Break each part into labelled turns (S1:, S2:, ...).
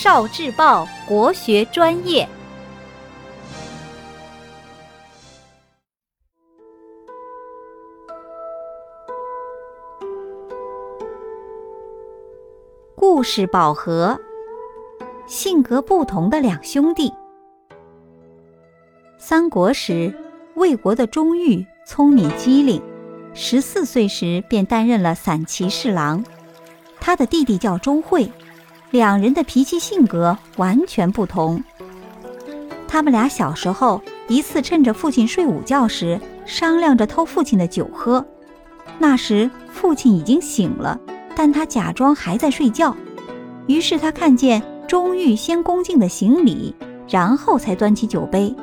S1: 少智报国学专业，故事宝盒，性格不同的两兄弟。三国时，魏国的钟毓聪明机灵，十四岁时便担任了散骑侍郎。他的弟弟叫钟会。两人的脾气性格完全不同。他们俩小时候一次趁着父亲睡午觉时，商量着偷父亲的酒喝。那时父亲已经醒了，但他假装还在睡觉。于是他看见钟毓先恭敬地行礼，然后才端起酒杯，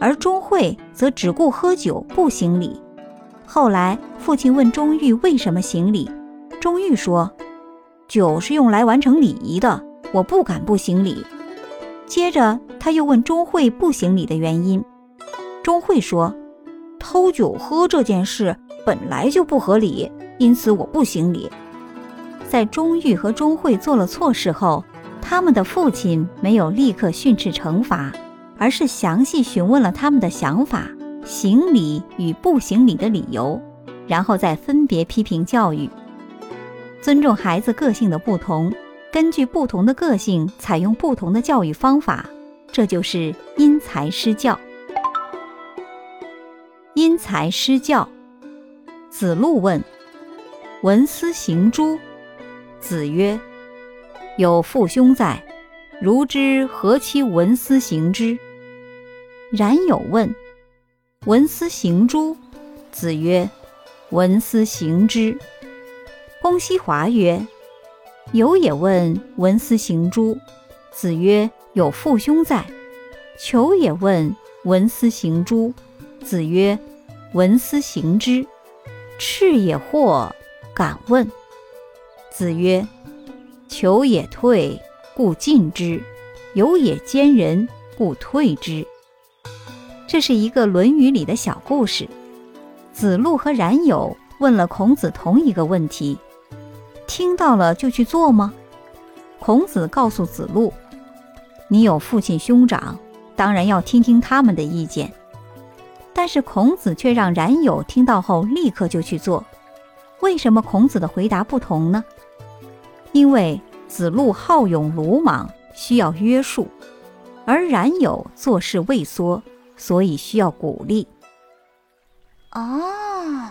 S1: 而钟会则只顾喝酒不行礼。后来父亲问钟毓为什么行礼，钟毓说。酒是用来完成礼仪的，我不敢不行礼。接着他又问钟会不行礼的原因，钟会说：“偷酒喝这件事本来就不合理，因此我不行礼。”在钟毓和钟会做了错事后，他们的父亲没有立刻训斥惩罚，而是详细询问了他们的想法、行礼与不行礼的理由，然后再分别批评教育。尊重孩子个性的不同，根据不同的个性采用不同的教育方法，这就是因材施教。因材施教。子路问：“闻斯行诸？”子曰：“有父兄在，如之何其闻斯行之？”冉有问：“闻斯行诸？”子曰：“闻斯行之。”公西华曰：“有也问闻斯行诸？”子曰：“有父兄在。”求也问闻斯行诸？子曰：“闻斯行之。”赤也惑，敢问。子曰：“求也退，故进之；有也兼人，故退之。”这是一个《论语》里的小故事。子路和冉有问了孔子同一个问题。听到了就去做吗？孔子告诉子路：“你有父亲兄长，当然要听听他们的意见。”但是孔子却让冉有听到后立刻就去做。为什么孔子的回答不同呢？因为子路好勇鲁莽，需要约束；而冉有做事畏缩，所以需要鼓励。哦。